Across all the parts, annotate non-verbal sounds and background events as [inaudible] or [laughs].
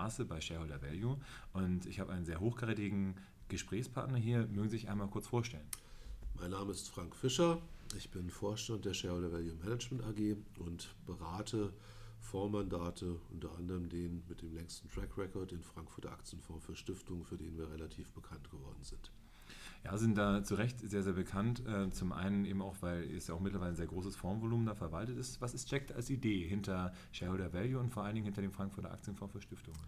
Straße bei Shareholder Value und ich habe einen sehr hochkarätigen Gesprächspartner hier. Mögen Sie sich einmal kurz vorstellen? Mein Name ist Frank Fischer. Ich bin Vorstand der Shareholder Value Management AG und berate Fondsmandate, unter anderem den mit dem längsten Track Record, den Frankfurter Aktienfonds für Stiftungen, für den wir relativ bekannt geworden sind. Ja, sind da zu Recht sehr, sehr bekannt. Äh, zum einen eben auch, weil es ja auch mittlerweile ein sehr großes Fondsvolumen da verwaltet ist. Was ist steckt als Idee hinter Shareholder Value und vor allen Dingen hinter dem Frankfurter Aktienfonds für Stiftungen?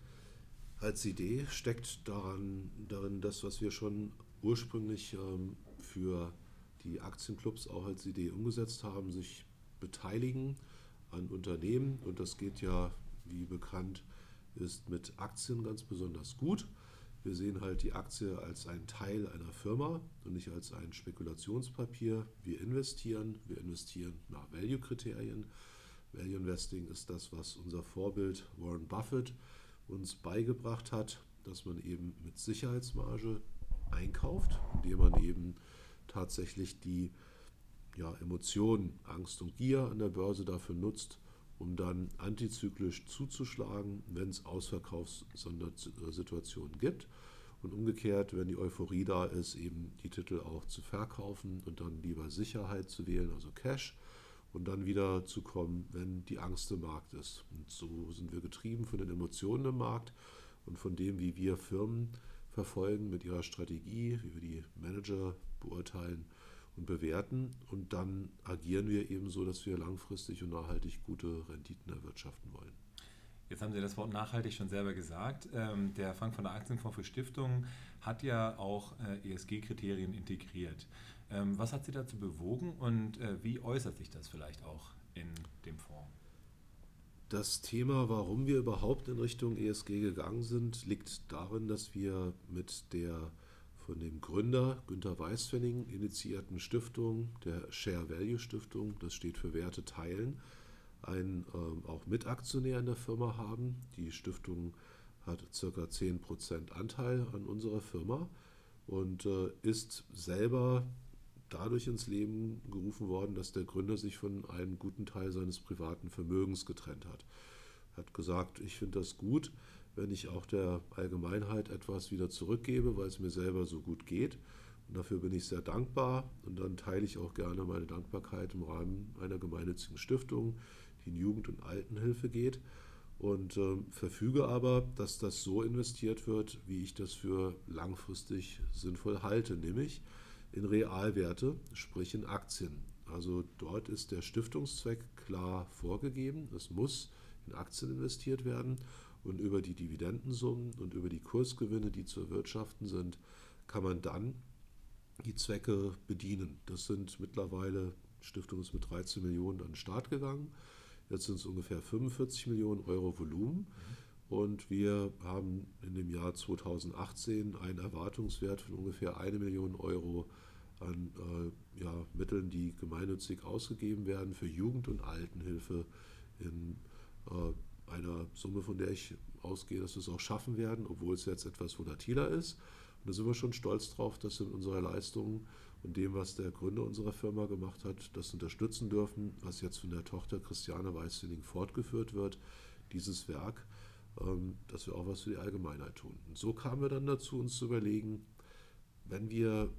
Als Idee steckt daran, darin das, was wir schon ursprünglich ähm, für die Aktienclubs auch als Idee umgesetzt haben, sich beteiligen an Unternehmen. Und das geht ja, wie bekannt ist, mit Aktien ganz besonders gut. Wir sehen halt die Aktie als einen Teil einer Firma und nicht als ein Spekulationspapier. Wir investieren, wir investieren nach Value-Kriterien. Value Investing ist das, was unser Vorbild Warren Buffett uns beigebracht hat, dass man eben mit Sicherheitsmarge einkauft, indem man eben tatsächlich die ja, Emotionen, Angst und Gier an der Börse dafür nutzt, um dann antizyklisch zuzuschlagen, wenn es Ausverkaufssituationen gibt. Und umgekehrt, wenn die Euphorie da ist, eben die Titel auch zu verkaufen und dann lieber Sicherheit zu wählen, also Cash, und dann wieder zu kommen, wenn die Angst im Markt ist. Und so sind wir getrieben von den Emotionen im Markt und von dem, wie wir Firmen verfolgen mit ihrer Strategie, wie wir die Manager beurteilen und bewerten. Und dann agieren wir eben so, dass wir langfristig und nachhaltig gute Renditen erwirtschaften wollen. Jetzt haben Sie das Wort nachhaltig schon selber gesagt. Ähm, der Frankfurter Aktienfonds für Stiftungen hat ja auch äh, ESG-Kriterien integriert. Ähm, was hat Sie dazu bewogen und äh, wie äußert sich das vielleicht auch in dem Fonds? Das Thema, warum wir überhaupt in Richtung ESG gegangen sind, liegt darin, dass wir mit der von dem Gründer Günter Weißfenning initiierten Stiftung, der Share Value Stiftung, das steht für Werte teilen, einen äh, auch Mitaktionär in der Firma haben. Die Stiftung hat ca. 10% Anteil an unserer Firma und äh, ist selber dadurch ins Leben gerufen worden, dass der Gründer sich von einem guten Teil seines privaten Vermögens getrennt hat. Er hat gesagt, ich finde das gut, wenn ich auch der Allgemeinheit etwas wieder zurückgebe, weil es mir selber so gut geht. Und dafür bin ich sehr dankbar und dann teile ich auch gerne meine Dankbarkeit im Rahmen einer gemeinnützigen Stiftung, die in Jugend- und Altenhilfe geht und äh, verfüge aber, dass das so investiert wird, wie ich das für langfristig sinnvoll halte, nämlich in Realwerte, sprich in Aktien. Also dort ist der Stiftungszweck klar vorgegeben. Es muss in Aktien investiert werden und über die Dividendensummen und über die Kursgewinne, die zu erwirtschaften sind, kann man dann die Zwecke bedienen. Das sind mittlerweile, Stiftung ist mit 13 Millionen an den Start gegangen. Jetzt sind es ungefähr 45 Millionen Euro Volumen. Und wir haben in dem Jahr 2018 einen Erwartungswert von ungefähr eine Million Euro an äh, ja, Mitteln, die gemeinnützig ausgegeben werden für Jugend- und Altenhilfe in äh, einer Summe, von der ich ausgehe, dass wir es auch schaffen werden, obwohl es jetzt etwas volatiler ist. Und da sind wir schon stolz drauf, dass wir mit unserer Leistung und dem, was der Gründer unserer Firma gemacht hat, das unterstützen dürfen, was jetzt von der Tochter Christiane Weißwinning fortgeführt wird, dieses Werk, ähm, dass wir auch was für die Allgemeinheit tun. Und so kamen wir dann dazu, uns zu überlegen, wenn wir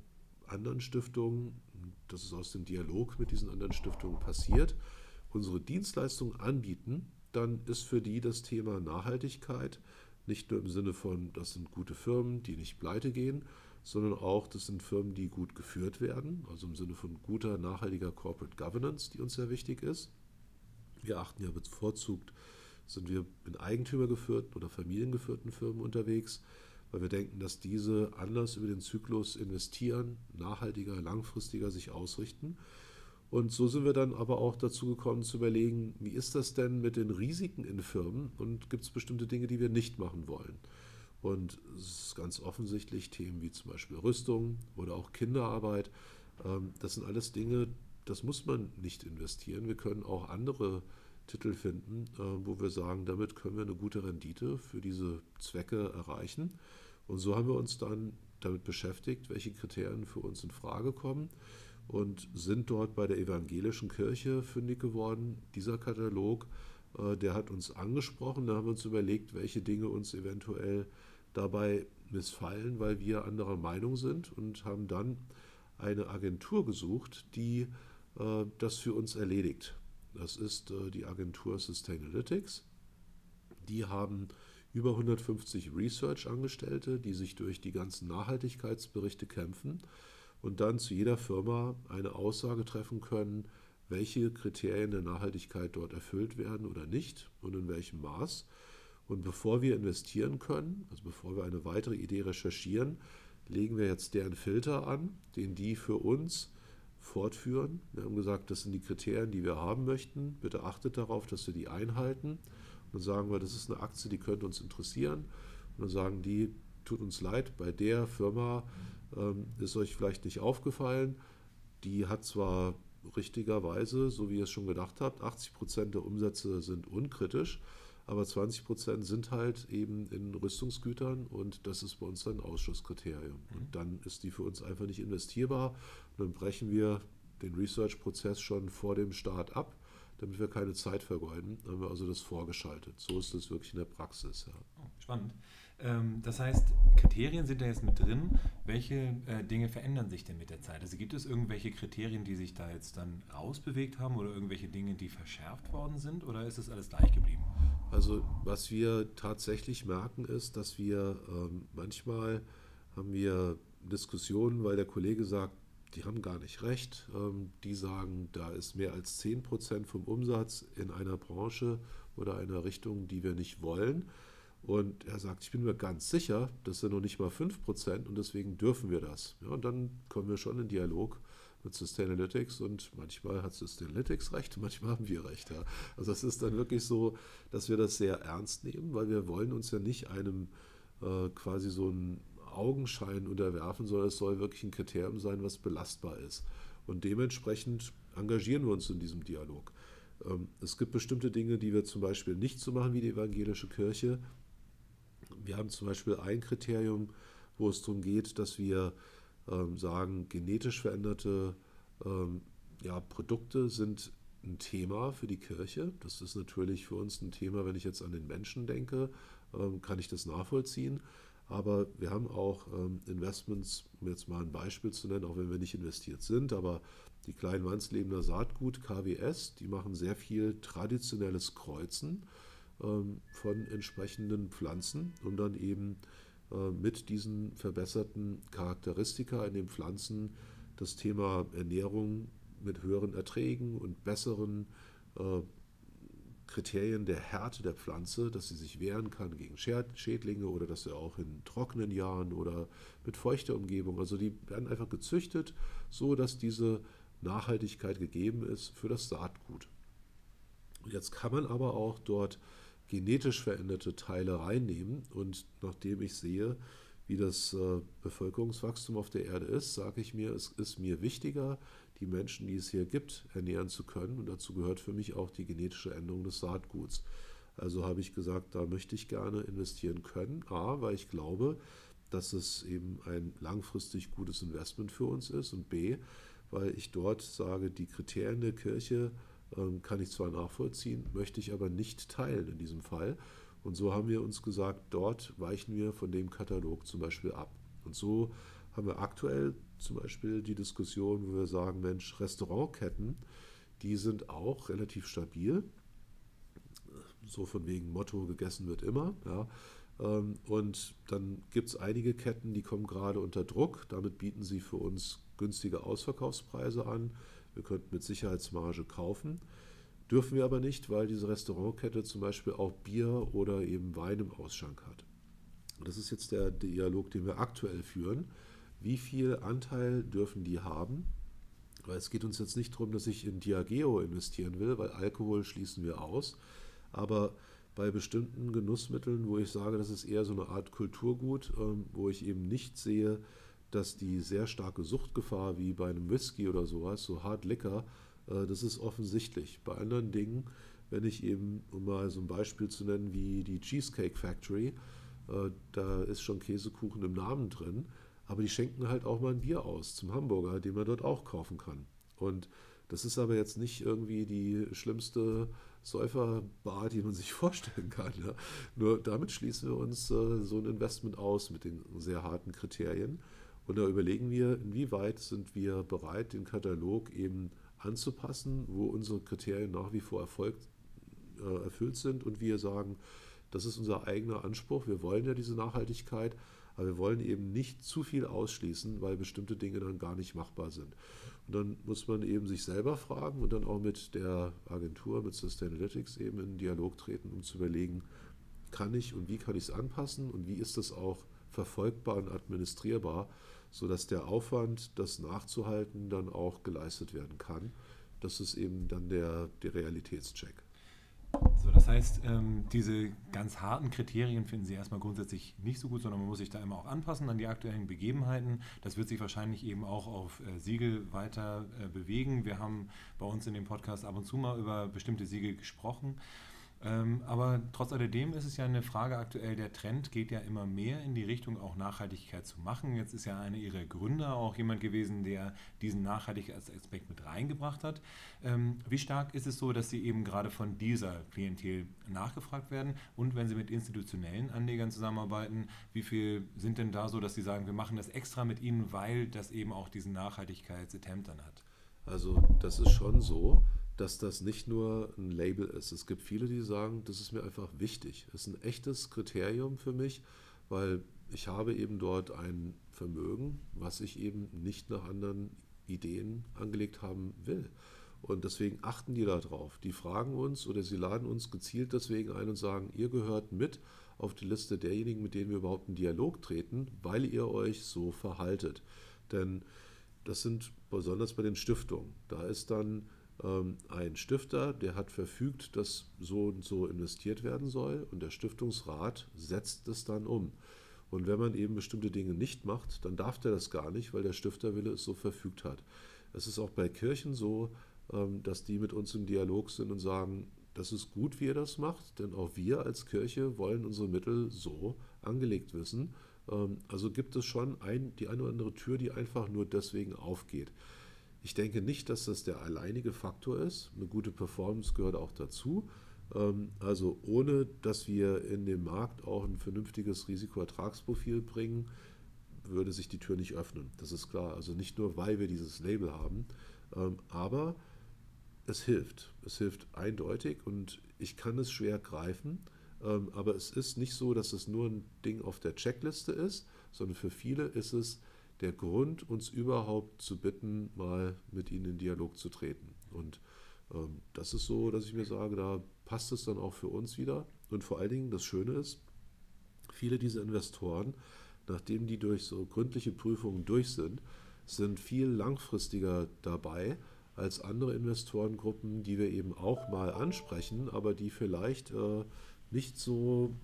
anderen Stiftungen, das ist aus dem Dialog mit diesen anderen Stiftungen passiert, unsere Dienstleistungen anbieten, dann ist für die das Thema Nachhaltigkeit nicht nur im Sinne von, das sind gute Firmen, die nicht pleite gehen, sondern auch, das sind Firmen, die gut geführt werden, also im Sinne von guter, nachhaltiger Corporate Governance, die uns sehr wichtig ist. Wir achten ja bevorzugt, sind wir in eigentümergeführten oder familiengeführten Firmen unterwegs, weil wir denken, dass diese anders über den Zyklus investieren, nachhaltiger, langfristiger sich ausrichten und so sind wir dann aber auch dazu gekommen zu überlegen, wie ist das denn mit den Risiken in Firmen und gibt es bestimmte Dinge, die wir nicht machen wollen. Und es ist ganz offensichtlich Themen wie zum Beispiel Rüstung oder auch Kinderarbeit. Ähm, das sind alles Dinge, das muss man nicht investieren. Wir können auch andere Titel finden, äh, wo wir sagen, damit können wir eine gute Rendite für diese Zwecke erreichen. Und so haben wir uns dann damit beschäftigt, welche Kriterien für uns in Frage kommen und sind dort bei der evangelischen Kirche fündig geworden. Dieser Katalog, äh, der hat uns angesprochen, da haben wir uns überlegt, welche Dinge uns eventuell dabei missfallen, weil wir anderer Meinung sind und haben dann eine Agentur gesucht, die äh, das für uns erledigt. Das ist äh, die Agentur Sustainalytics. Die haben über 150 Research-Angestellte, die sich durch die ganzen Nachhaltigkeitsberichte kämpfen und dann zu jeder Firma eine Aussage treffen können, welche Kriterien der Nachhaltigkeit dort erfüllt werden oder nicht und in welchem Maß. Und bevor wir investieren können, also bevor wir eine weitere Idee recherchieren, legen wir jetzt deren Filter an, den die für uns fortführen. Wir haben gesagt, das sind die Kriterien, die wir haben möchten. Bitte achtet darauf, dass wir die einhalten. Und dann sagen wir, das ist eine Aktie, die könnte uns interessieren. Und dann sagen die, tut uns leid, bei der Firma ist euch vielleicht nicht aufgefallen. Die hat zwar richtigerweise, so wie ihr es schon gedacht habt, 80 Prozent der Umsätze sind unkritisch, aber 20 Prozent sind halt eben in Rüstungsgütern und das ist bei uns ein Ausschusskriterium. Mhm. Und dann ist die für uns einfach nicht investierbar. Und dann brechen wir den Research-Prozess schon vor dem Start ab, damit wir keine Zeit vergeuden. Dann haben wir also das vorgeschaltet. So ist es wirklich in der Praxis. Ja. Oh, spannend. Ähm, das heißt, Kriterien sind da jetzt mit drin. Welche äh, Dinge verändern sich denn mit der Zeit? Also gibt es irgendwelche Kriterien, die sich da jetzt dann rausbewegt haben oder irgendwelche Dinge, die verschärft worden sind oder ist das alles gleich geblieben? Also was wir tatsächlich merken ist, dass wir ähm, manchmal haben wir Diskussionen, weil der Kollege sagt, die haben gar nicht recht. Ähm, die sagen, da ist mehr als 10 Prozent vom Umsatz in einer Branche oder einer Richtung, die wir nicht wollen. Und er sagt, ich bin mir ganz sicher, das sind noch nicht mal 5% und deswegen dürfen wir das. Ja, und dann kommen wir schon in Dialog mit Sustainalytics und manchmal hat Sustainalytics recht, [laughs] manchmal haben wir recht. Ja. Also es ist dann wirklich so, dass wir das sehr ernst nehmen, weil wir wollen uns ja nicht einem äh, quasi so einen Augenschein unterwerfen, sondern es soll wirklich ein Kriterium sein, was belastbar ist. Und dementsprechend engagieren wir uns in diesem Dialog. Ähm, es gibt bestimmte Dinge, die wir zum Beispiel nicht so machen wie die evangelische Kirche. Wir haben zum Beispiel ein Kriterium, wo es darum geht, dass wir ähm, sagen, genetisch veränderte ähm, ja, Produkte sind ein Thema für die Kirche. Das ist natürlich für uns ein Thema, wenn ich jetzt an den Menschen denke, ähm, kann ich das nachvollziehen. Aber wir haben auch ähm, Investments, um jetzt mal ein Beispiel zu nennen, auch wenn wir nicht investiert sind, aber die Kleinwandslebener Saatgut KWS, die machen sehr viel traditionelles Kreuzen von entsprechenden Pflanzen, um dann eben äh, mit diesen verbesserten Charakteristika in den Pflanzen das Thema Ernährung mit höheren Erträgen und besseren äh, Kriterien der Härte der Pflanze, dass sie sich wehren kann gegen Schädlinge oder dass sie auch in trockenen Jahren oder mit feuchter Umgebung, also die werden einfach gezüchtet, so dass diese Nachhaltigkeit gegeben ist für das Saatgut. Jetzt kann man aber auch dort genetisch veränderte Teile reinnehmen. Und nachdem ich sehe, wie das äh, Bevölkerungswachstum auf der Erde ist, sage ich mir, es ist mir wichtiger, die Menschen, die es hier gibt, ernähren zu können. Und dazu gehört für mich auch die genetische Änderung des Saatguts. Also habe ich gesagt, da möchte ich gerne investieren können. A, weil ich glaube, dass es eben ein langfristig gutes Investment für uns ist. Und B, weil ich dort sage, die Kriterien der Kirche kann ich zwar nachvollziehen, möchte ich aber nicht teilen in diesem Fall. Und so haben wir uns gesagt, dort weichen wir von dem Katalog zum Beispiel ab. Und so haben wir aktuell zum Beispiel die Diskussion, wo wir sagen, Mensch, Restaurantketten, die sind auch relativ stabil. So von wegen Motto, gegessen wird immer. Ja. Ähm, und dann gibt es einige Ketten, die kommen gerade unter Druck. Damit bieten sie für uns günstige Ausverkaufspreise an. Wir könnten mit Sicherheitsmarge kaufen. Dürfen wir aber nicht, weil diese Restaurantkette zum Beispiel auch Bier oder eben Wein im Ausschank hat. Und das ist jetzt der Dialog, den wir aktuell führen. Wie viel Anteil dürfen die haben? Weil es geht uns jetzt nicht darum, dass ich in Diageo investieren will, weil Alkohol schließen wir aus. Aber bei bestimmten Genussmitteln, wo ich sage, das ist eher so eine Art Kulturgut, ähm, wo ich eben nicht sehe, dass die sehr starke Suchtgefahr wie bei einem Whisky oder sowas, so Hard Liquor, äh, das ist offensichtlich. Bei anderen Dingen, wenn ich eben, um mal so ein Beispiel zu nennen, wie die Cheesecake Factory, äh, da ist schon Käsekuchen im Namen drin, aber die schenken halt auch mal ein Bier aus zum Hamburger, den man dort auch kaufen kann. Und das ist aber jetzt nicht irgendwie die schlimmste Säuferbar, die man sich [laughs] vorstellen kann. Ja. Nur damit schließen wir uns äh, so ein Investment aus mit den sehr harten Kriterien. Und da überlegen wir, inwieweit sind wir bereit, den Katalog eben anzupassen, wo unsere Kriterien nach wie vor Erfolg, äh, erfüllt sind und wir sagen, das ist unser eigener Anspruch. Wir wollen ja diese Nachhaltigkeit, aber wir wollen eben nicht zu viel ausschließen, weil bestimmte Dinge dann gar nicht machbar sind. Und dann muss man eben sich selber fragen und dann auch mit der Agentur, mit Sustainalytics eben in Dialog treten, um zu überlegen, kann ich und wie kann ich es anpassen und wie ist das auch verfolgbar und administrierbar, sodass der Aufwand, das nachzuhalten, dann auch geleistet werden kann. Das ist eben dann der, der Realitätscheck. So, das heißt, ähm, diese ganz harten Kriterien finden Sie erstmal grundsätzlich nicht so gut, sondern man muss sich da immer auch anpassen an die aktuellen Begebenheiten. Das wird sich wahrscheinlich eben auch auf äh, Siegel weiter äh, bewegen. Wir haben bei uns in dem Podcast ab und zu mal über bestimmte Siegel gesprochen. Ähm, aber trotz alledem ist es ja eine Frage aktuell, der Trend geht ja immer mehr in die Richtung, auch Nachhaltigkeit zu machen. Jetzt ist ja einer Ihrer Gründer auch jemand gewesen, der diesen Nachhaltigkeitsaspekt mit reingebracht hat. Ähm, wie stark ist es so, dass Sie eben gerade von dieser Klientel nachgefragt werden? Und wenn Sie mit institutionellen Anlegern zusammenarbeiten, wie viel sind denn da so, dass Sie sagen, wir machen das extra mit Ihnen, weil das eben auch diesen Nachhaltigkeitsattempt dann hat? Also das ist schon so dass das nicht nur ein Label ist. Es gibt viele, die sagen, das ist mir einfach wichtig. Das ist ein echtes Kriterium für mich, weil ich habe eben dort ein Vermögen, was ich eben nicht nach anderen Ideen angelegt haben will. Und deswegen achten die da drauf. Die fragen uns oder sie laden uns gezielt deswegen ein und sagen, ihr gehört mit auf die Liste derjenigen, mit denen wir überhaupt in Dialog treten, weil ihr euch so verhaltet. Denn das sind besonders bei den Stiftungen. Da ist dann ein Stifter, der hat verfügt, dass so und so investiert werden soll und der Stiftungsrat setzt es dann um. Und wenn man eben bestimmte Dinge nicht macht, dann darf der das gar nicht, weil der Stifterwille es so verfügt hat. Es ist auch bei Kirchen so, ähm, dass die mit uns im Dialog sind und sagen, das ist gut, wie ihr das macht, denn auch wir als Kirche wollen unsere Mittel so angelegt wissen. Ähm, also gibt es schon ein, die eine oder andere Tür, die einfach nur deswegen aufgeht. Ich denke nicht, dass das der alleinige Faktor ist. Eine gute Performance gehört auch dazu. Ähm, also ohne, dass wir in den Markt auch ein vernünftiges Risikoertragsprofil bringen, würde sich die Tür nicht öffnen. Das ist klar. Also nicht nur, weil wir dieses Label haben, ähm, aber es hilft. Es hilft eindeutig und ich kann es schwer greifen. Ähm, aber es ist nicht so, dass es nur ein Ding auf der Checkliste ist, sondern für viele ist es der Grund, uns überhaupt zu bitten, mal mit ihnen in Dialog zu treten. Und ähm, das ist so, dass ich mir sage, da passt es dann auch für uns wieder. Und vor allen Dingen, das Schöne ist, viele dieser Investoren, nachdem die durch so gründliche Prüfungen durch sind, sind viel langfristiger dabei als andere Investorengruppen, die wir eben auch mal ansprechen, aber die vielleicht äh, nicht so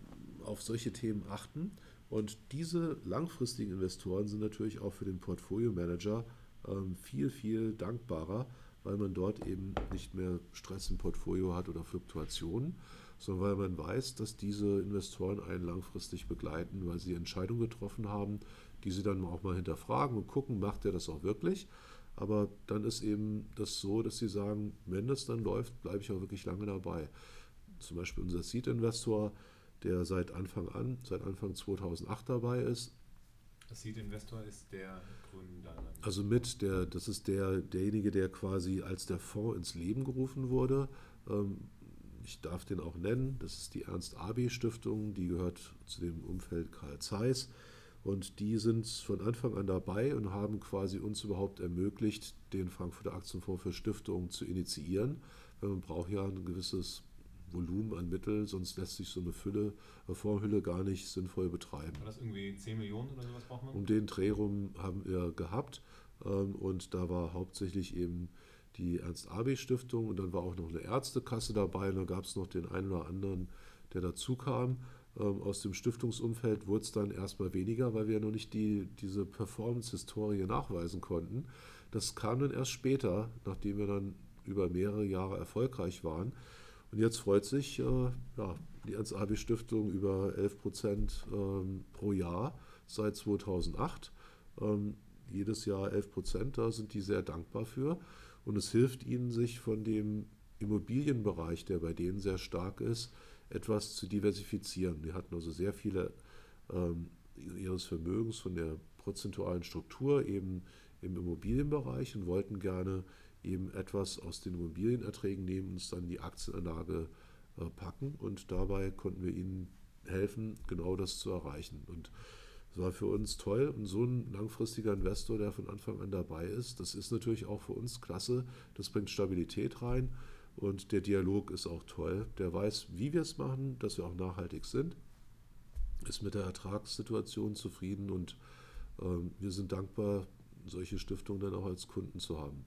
auf solche Themen achten und diese langfristigen Investoren sind natürlich auch für den Portfolio-Manager ähm, viel, viel dankbarer, weil man dort eben nicht mehr Stress im Portfolio hat oder Fluktuationen, sondern weil man weiß, dass diese Investoren einen langfristig begleiten, weil sie Entscheidungen getroffen haben, die sie dann auch mal hinterfragen und gucken, macht er das auch wirklich. Aber dann ist eben das so, dass sie sagen, wenn das dann läuft, bleibe ich auch wirklich lange dabei. Zum Beispiel unser Seed-Investor, der seit Anfang an, seit Anfang 2008 dabei ist. Das Seed Investor ist der Gründer. Also mit der, das ist der, derjenige, der quasi als der Fonds ins Leben gerufen wurde. Ähm, ich darf den auch nennen. Das ist die Ernst Abi Stiftung, die gehört zu dem Umfeld Karl Zeiss. Und die sind von Anfang an dabei und haben quasi uns überhaupt ermöglicht, den Frankfurter Aktienfonds für Stiftungen zu initiieren. Man braucht ja ein gewisses Volumen an Mittel, sonst lässt sich so eine Fülle, äh, Vorhülle gar nicht sinnvoll betreiben. War das irgendwie 10 Millionen oder sowas braucht man? Um den Dreh rum haben wir gehabt ähm, und da war hauptsächlich eben die Ernst-Abi-Stiftung und dann war auch noch eine Ärztekasse dabei und dann gab es noch den einen oder anderen, der dazu kam. Ähm, aus dem Stiftungsumfeld wurde es dann erstmal weniger, weil wir noch nicht die, diese Performance-Historie nachweisen konnten. Das kam dann erst später, nachdem wir dann über mehrere Jahre erfolgreich waren. Und jetzt freut sich äh, ja, die Ernst-Abi-Stiftung über 11 Prozent ähm, pro Jahr seit 2008. ähm, jedes Jahr 11 Prozent, da sind die sehr dankbar für. Und es hilft ihnen, sich von dem Immobilienbereich, der bei denen sehr stark ist, etwas zu diversifizieren. Die hatten also sehr viele ähm, ihres Vermögens von der prozentualen Struktur eben im Immobilienbereich und wollten gerne eben etwas aus den Immobilienerträgen nehmen und es dann in die Aktienanlage äh, packen. Und dabei konnten wir ihnen helfen, genau das zu erreichen. Und es war für uns toll und so ein langfristiger Investor, der von Anfang an dabei ist, das ist natürlich auch für uns klasse. Das bringt Stabilität rein und der Dialog ist auch toll. Der weiß, wie wir es machen, dass wir auch nachhaltig sind, ist mit der Ertragssituation zufrieden und äh, wir sind dankbar, solche Stiftungen dann auch als Kunden zu haben.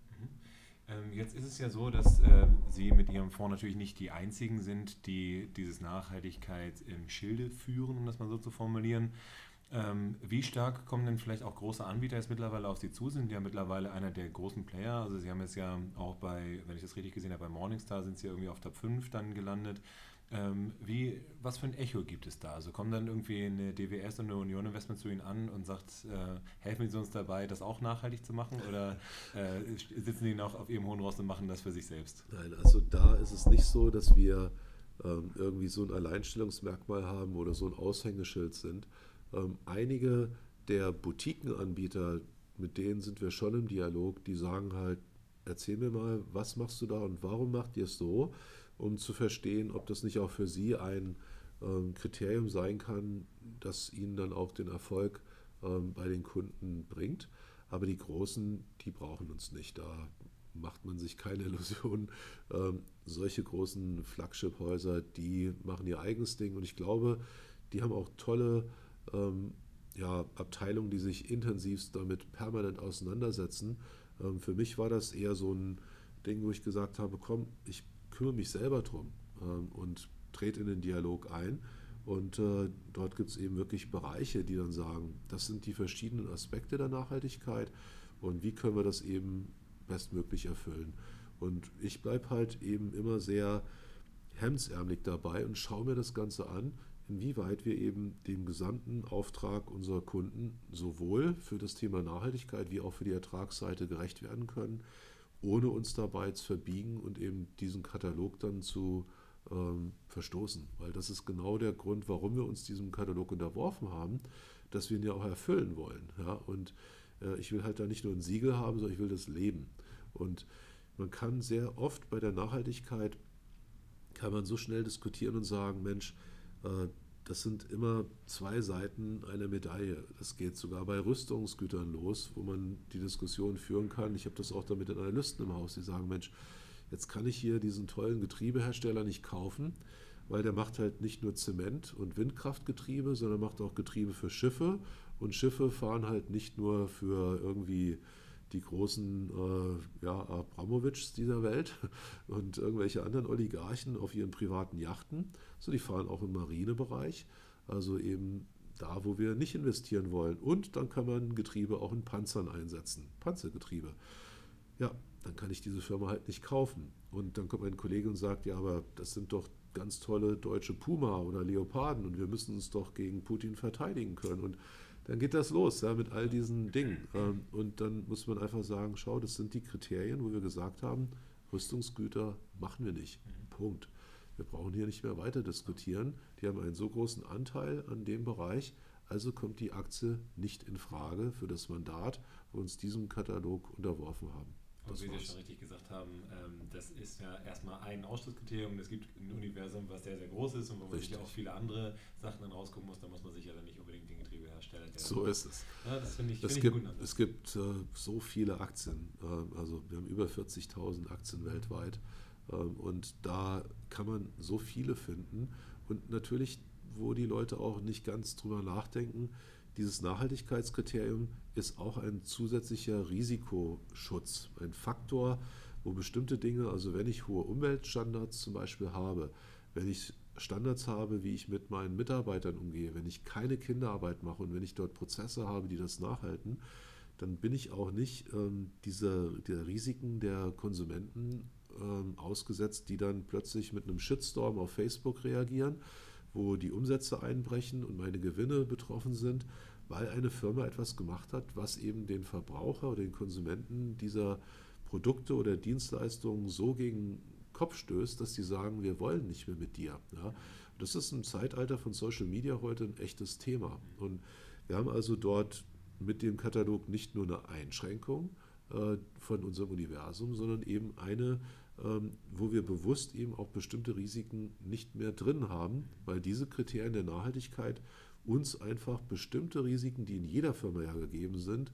Ähm, jetzt ist es ja so, dass äh, Sie mit Ihrem Fonds natürlich nicht die einzigen sind, die dieses Nachhaltigkeit im Schilde führen, um das mal so zu formulieren. Ähm, wie stark kommen denn vielleicht auch große Anbieter jetzt mittlerweile auf Sie zu? Sind ja mittlerweile einer der großen Player. Also Sie haben jetzt ja auch bei, wenn ich das richtig gesehen habe, bei Morningstar sind Sie irgendwie auf Top 5 dann gelandet. Ähm, wie, was für ein Echo gibt es da? Also kommt dann irgendwie eine DWS und eine Union Investment zu Ihnen an und sagt, äh, helfen Sie uns dabei, das auch nachhaltig zu machen? Oder äh, sitzen Sie noch auf Ihrem hohen Ross und machen das für sich selbst? Nein, also da ist es nicht so, dass wir ähm, irgendwie so ein Alleinstellungsmerkmal haben oder so ein Aushängeschild sind. Ähm, einige der Boutiquenanbieter, mit denen sind wir schon im Dialog, die sagen halt, erzähl mir mal, was machst du da und warum macht ihr es so, um zu verstehen, ob das nicht auch für sie ein ähm, Kriterium sein kann, das ihnen dann auch den Erfolg ähm, bei den Kunden bringt. Aber die Großen, die brauchen uns nicht. Da macht man sich keine [laughs] Illusionen. Ähm, solche großen Flagship-Häuser, die machen ihr eigenes Ding und ich glaube, die haben auch tolle ähm, ja, Abteilungen, die sich intensivst damit permanent auseinandersetzen. Ähm, für mich war das eher so ein Ding, wo ich gesagt habe, komm, ich kümmere mich selber drum ähm, und trete in den Dialog ein. Und äh, dort gibt es eben wirklich Bereiche, die dann sagen, das sind die verschiedenen Aspekte der Nachhaltigkeit und wie können wir das eben bestmöglich erfüllen. Und ich bleibe halt eben immer sehr hemdsärmelig dabei und schaue mir das Ganze an, inwieweit wir eben dem gesamten Auftrag unserer Kunden sowohl für das Thema Nachhaltigkeit wie auch für die Ertragsseite gerecht werden können, ohne uns dabei zu verbiegen und eben diesen Katalog dann zu ähm, verstoßen. Weil das ist genau der Grund, warum wir uns diesem Katalog unterworfen haben, dass wir ihn ja auch erfüllen wollen. Ja? Und äh, ich will halt da nicht nur ein Siegel haben, sondern ich will das leben. Und man kann sehr oft bei der Nachhaltigkeit, kann man so schnell diskutieren und sagen, Mensch, das sind immer zwei Seiten einer Medaille. Das geht sogar bei Rüstungsgütern los, wo man die Diskussion führen kann. Ich habe das auch damit in Analysten im Haus, die sagen, Mensch, jetzt kann ich hier diesen tollen Getriebehersteller nicht kaufen, weil der macht halt nicht nur Zement- und Windkraftgetriebe, sondern macht auch Getriebe für Schiffe. Und Schiffe fahren halt nicht nur für irgendwie die großen äh, ja, Abramowitschs dieser Welt [laughs] und irgendwelche anderen Oligarchen auf ihren privaten Yachten. So, die fahren auch im Marinebereich, also eben da, wo wir nicht investieren wollen. Und dann kann man Getriebe auch in Panzern einsetzen, Panzergetriebe. Ja, dann kann ich diese Firma halt nicht kaufen. Und dann kommt mein Kollege und sagt, ja, aber das sind doch ganz tolle deutsche Puma oder Leoparden und wir müssen uns doch gegen Putin verteidigen können. Und dann geht das los ja, mit all diesen Dingen. Ähm, und dann muss man einfach sagen, schau, das sind die Kriterien, wo wir gesagt haben, Rüstungsgüter machen wir nicht. Mhm. Punkt. Wir brauchen hier nicht mehr weiter diskutieren. Die haben einen so großen Anteil an dem Bereich, also kommt die Aktie nicht in Frage für das Mandat, wo wir uns diesem Katalog unterworfen haben. Und wie Sie schon richtig gesagt haben, ähm, das ist ja erstmal ein Ausschlusskriterium. Es gibt ein Universum, was sehr, sehr groß ist und wo man sich auch viele andere Sachen dann rausgucken muss. Da muss man sich ja dann nicht unbedingt den Getriebehersteller. So ist es. Ja, das finde ich, es find gibt, Es gibt äh, so viele Aktien. Äh, also wir haben über 40.000 Aktien weltweit. Äh, und da kann man so viele finden. Und natürlich, wo die Leute auch nicht ganz drüber nachdenken, dieses Nachhaltigkeitskriterium ist auch ein zusätzlicher Risikoschutz, ein Faktor, wo bestimmte Dinge, also wenn ich hohe Umweltstandards zum Beispiel habe, wenn ich Standards habe, wie ich mit meinen Mitarbeitern umgehe, wenn ich keine Kinderarbeit mache und wenn ich dort Prozesse habe, die das nachhalten, dann bin ich auch nicht ähm, dieser, der Risiken der Konsumenten ähm, ausgesetzt, die dann plötzlich mit einem Shitstorm auf Facebook reagieren wo die Umsätze einbrechen und meine Gewinne betroffen sind, weil eine Firma etwas gemacht hat, was eben den Verbraucher oder den Konsumenten dieser Produkte oder Dienstleistungen so gegen Kopf stößt, dass die sagen, wir wollen nicht mehr mit dir. Ja? Das ist im Zeitalter von Social Media heute ein echtes Thema. Und wir haben also dort mit dem Katalog nicht nur eine Einschränkung äh, von unserem Universum, sondern eben eine, wo wir bewusst eben auch bestimmte Risiken nicht mehr drin haben, weil diese Kriterien der Nachhaltigkeit uns einfach bestimmte Risiken, die in jeder Firma ja gegeben sind,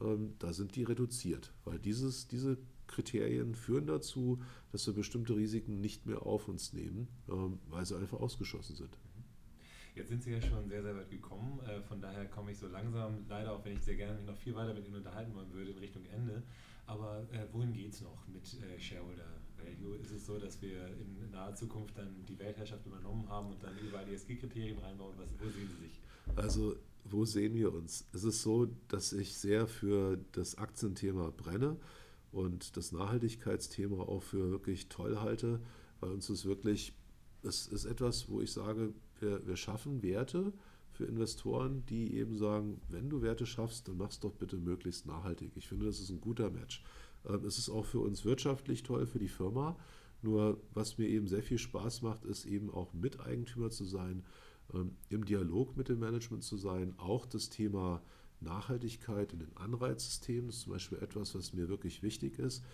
ähm, da sind die reduziert, weil dieses, diese Kriterien führen dazu, dass wir bestimmte Risiken nicht mehr auf uns nehmen, ähm, weil sie einfach ausgeschlossen sind. Jetzt sind Sie ja schon sehr, sehr weit gekommen. Äh, von daher komme ich so langsam, leider auch wenn ich sehr gerne noch viel weiter mit Ihnen unterhalten wollen würde, in Richtung Ende. Aber äh, wohin geht es noch mit äh, Shareholder Value? Ist es so, dass wir in naher Zukunft dann die Weltherrschaft übernommen haben und dann überall ESG-Kriterien reinbauen? Was, wo sehen Sie sich? Also, wo sehen wir uns? Es ist so, dass ich sehr für das Aktienthema brenne und das Nachhaltigkeitsthema auch für wirklich toll halte, weil uns das wirklich, es ist etwas, wo ich sage, wir, wir schaffen Werte für Investoren, die eben sagen, wenn du Werte schaffst, dann mach's doch bitte möglichst nachhaltig. Ich finde, das ist ein guter Match. Ähm, es ist auch für uns wirtschaftlich toll, für die Firma. Nur was mir eben sehr viel Spaß macht, ist eben auch Miteigentümer zu sein, ähm, im Dialog mit dem Management zu sein, auch das Thema Nachhaltigkeit in den Anreizsystemen ist zum Beispiel etwas, was mir wirklich wichtig ist.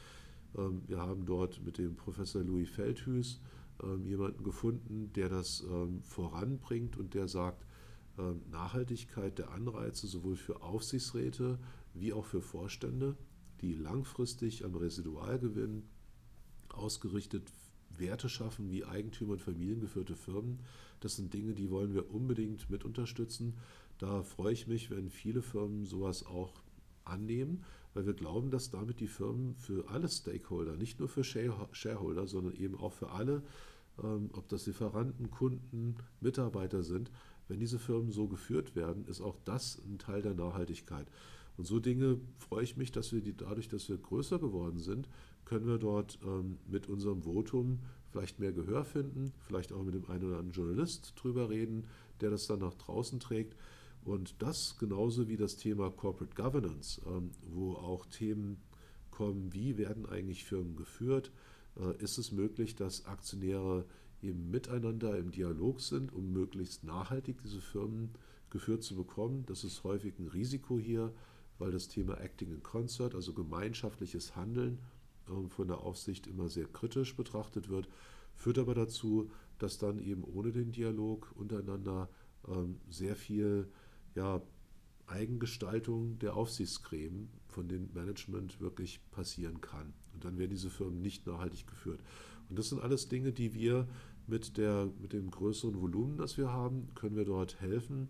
Ähm, wir haben dort mit dem Professor Louis Feldhüs ähm, jemanden gefunden, der das voranbringt und der sagt, Nachhaltigkeit der Anreize sowohl für Aufsichtsräte wie auch für Vorstände, die langfristig am Residualgewinn ausgerichtet Werte schaffen wie Eigentümer und familiengeführte Firmen. Das sind Dinge, die wollen wir unbedingt mit unterstützen. Da freue ich mich, wenn viele Firmen sowas auch annehmen, weil wir glauben, dass damit die Firmen für alle Stakeholder, nicht nur für Shareholder, sondern eben auch für alle, ähm, ob das Lieferanten, Kunden, Mitarbeiter sind, wenn diese Firmen so geführt werden, ist auch das ein Teil der Nachhaltigkeit. Und so Dinge freue ich mich, dass wir die, dadurch, dass wir größer geworden sind, können wir dort ähm, mit unserem Votum vielleicht mehr Gehör finden, vielleicht auch mit dem einen oder anderen Journalist drüber reden, der das dann nach draußen trägt. Und das genauso wie das Thema Corporate Governance, ähm, wo auch Themen kommen, wie werden eigentlich Firmen geführt, äh, ist es möglich, dass Aktionäre eben miteinander im Dialog sind, um möglichst nachhaltig diese Firmen geführt zu bekommen. Das ist häufig ein Risiko hier, weil das Thema Acting in Concert, also gemeinschaftliches Handeln, ähm, von der Aufsicht immer sehr kritisch betrachtet wird, führt aber dazu, dass dann eben ohne den Dialog untereinander ähm, sehr viel ja, Eigengestaltung der Aufsichtsgremien von dem Management wirklich passieren kann. Und dann werden diese Firmen nicht nachhaltig geführt. Und das sind alles Dinge, die wir mit, der, mit dem größeren Volumen, das wir haben, können wir dort helfen,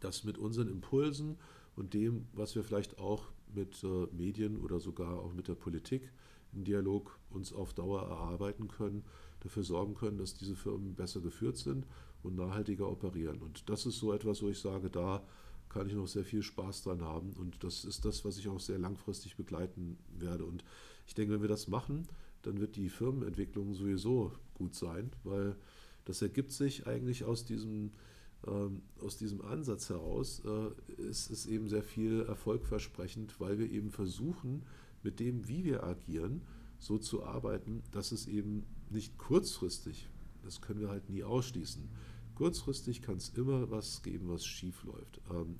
dass mit unseren Impulsen und dem, was wir vielleicht auch mit äh, Medien oder sogar auch mit der Politik im Dialog uns auf Dauer erarbeiten können, dafür sorgen können, dass diese Firmen besser geführt sind und nachhaltiger operieren. Und das ist so etwas, wo ich sage, da kann ich noch sehr viel Spaß dran haben. Und das ist das, was ich auch sehr langfristig begleiten werde. Und ich denke, wenn wir das machen, dann wird die Firmenentwicklung sowieso gut sein, weil das ergibt sich eigentlich aus diesem, aus diesem Ansatz heraus. Äh, ist es eben sehr viel erfolgversprechend, weil wir eben versuchen, mit dem, wie wir agieren, so zu arbeiten, dass es eben nicht kurzfristig, das können wir halt nie ausschließen, kurzfristig kann es immer was geben, was schief läuft. Ähm,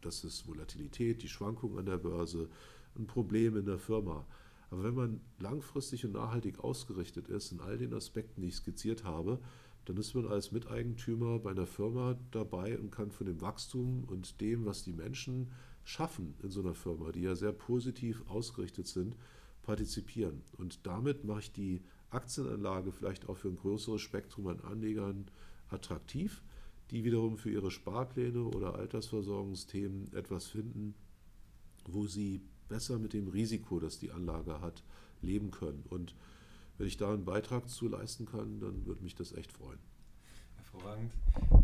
das ist Volatilität, die Schwankungen an der Börse, ein Problem in der Firma. Aber wenn man langfristig und nachhaltig ausgerichtet ist in all den Aspekten, die ich skizziert habe, dann ist man als Miteigentümer bei einer Firma dabei und kann von dem Wachstum und dem, was die Menschen schaffen in so einer Firma, die ja sehr positiv ausgerichtet sind, partizipieren. Und damit mache ich die Aktienanlage vielleicht auch für ein größeres Spektrum an Anlegern attraktiv, die wiederum für ihre Sparpläne oder Altersversorgungsthemen etwas finden, wo sie besser mit dem Risiko, das die Anlage hat, leben können. Und wenn ich da einen Beitrag zu leisten kann, dann würde mich das echt freuen. Hervorragend.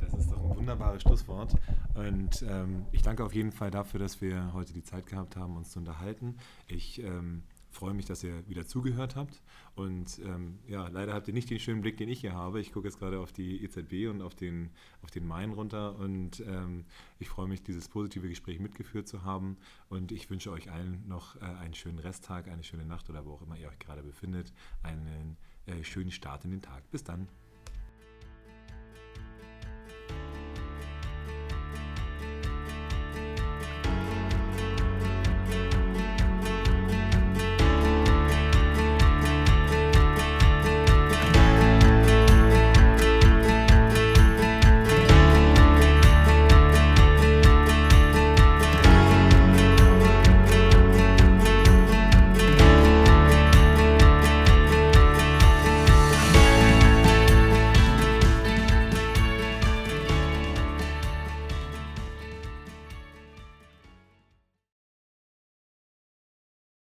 Das ist doch ein wunderbares Schlusswort. Und ähm, ich danke auf jeden Fall dafür, dass wir heute die Zeit gehabt haben, uns zu unterhalten. Ich ähm, freue mich, dass ihr wieder zugehört habt. Und ähm, ja, leider habt ihr nicht den schönen Blick, den ich hier habe. Ich gucke jetzt gerade auf die EZB und auf den, auf den Main runter. Und ähm, ich freue mich, dieses positive Gespräch mitgeführt zu haben. Und ich wünsche euch allen noch äh, einen schönen Resttag, eine schöne Nacht oder wo auch immer ihr euch gerade befindet. Einen äh, schönen Start in den Tag. Bis dann.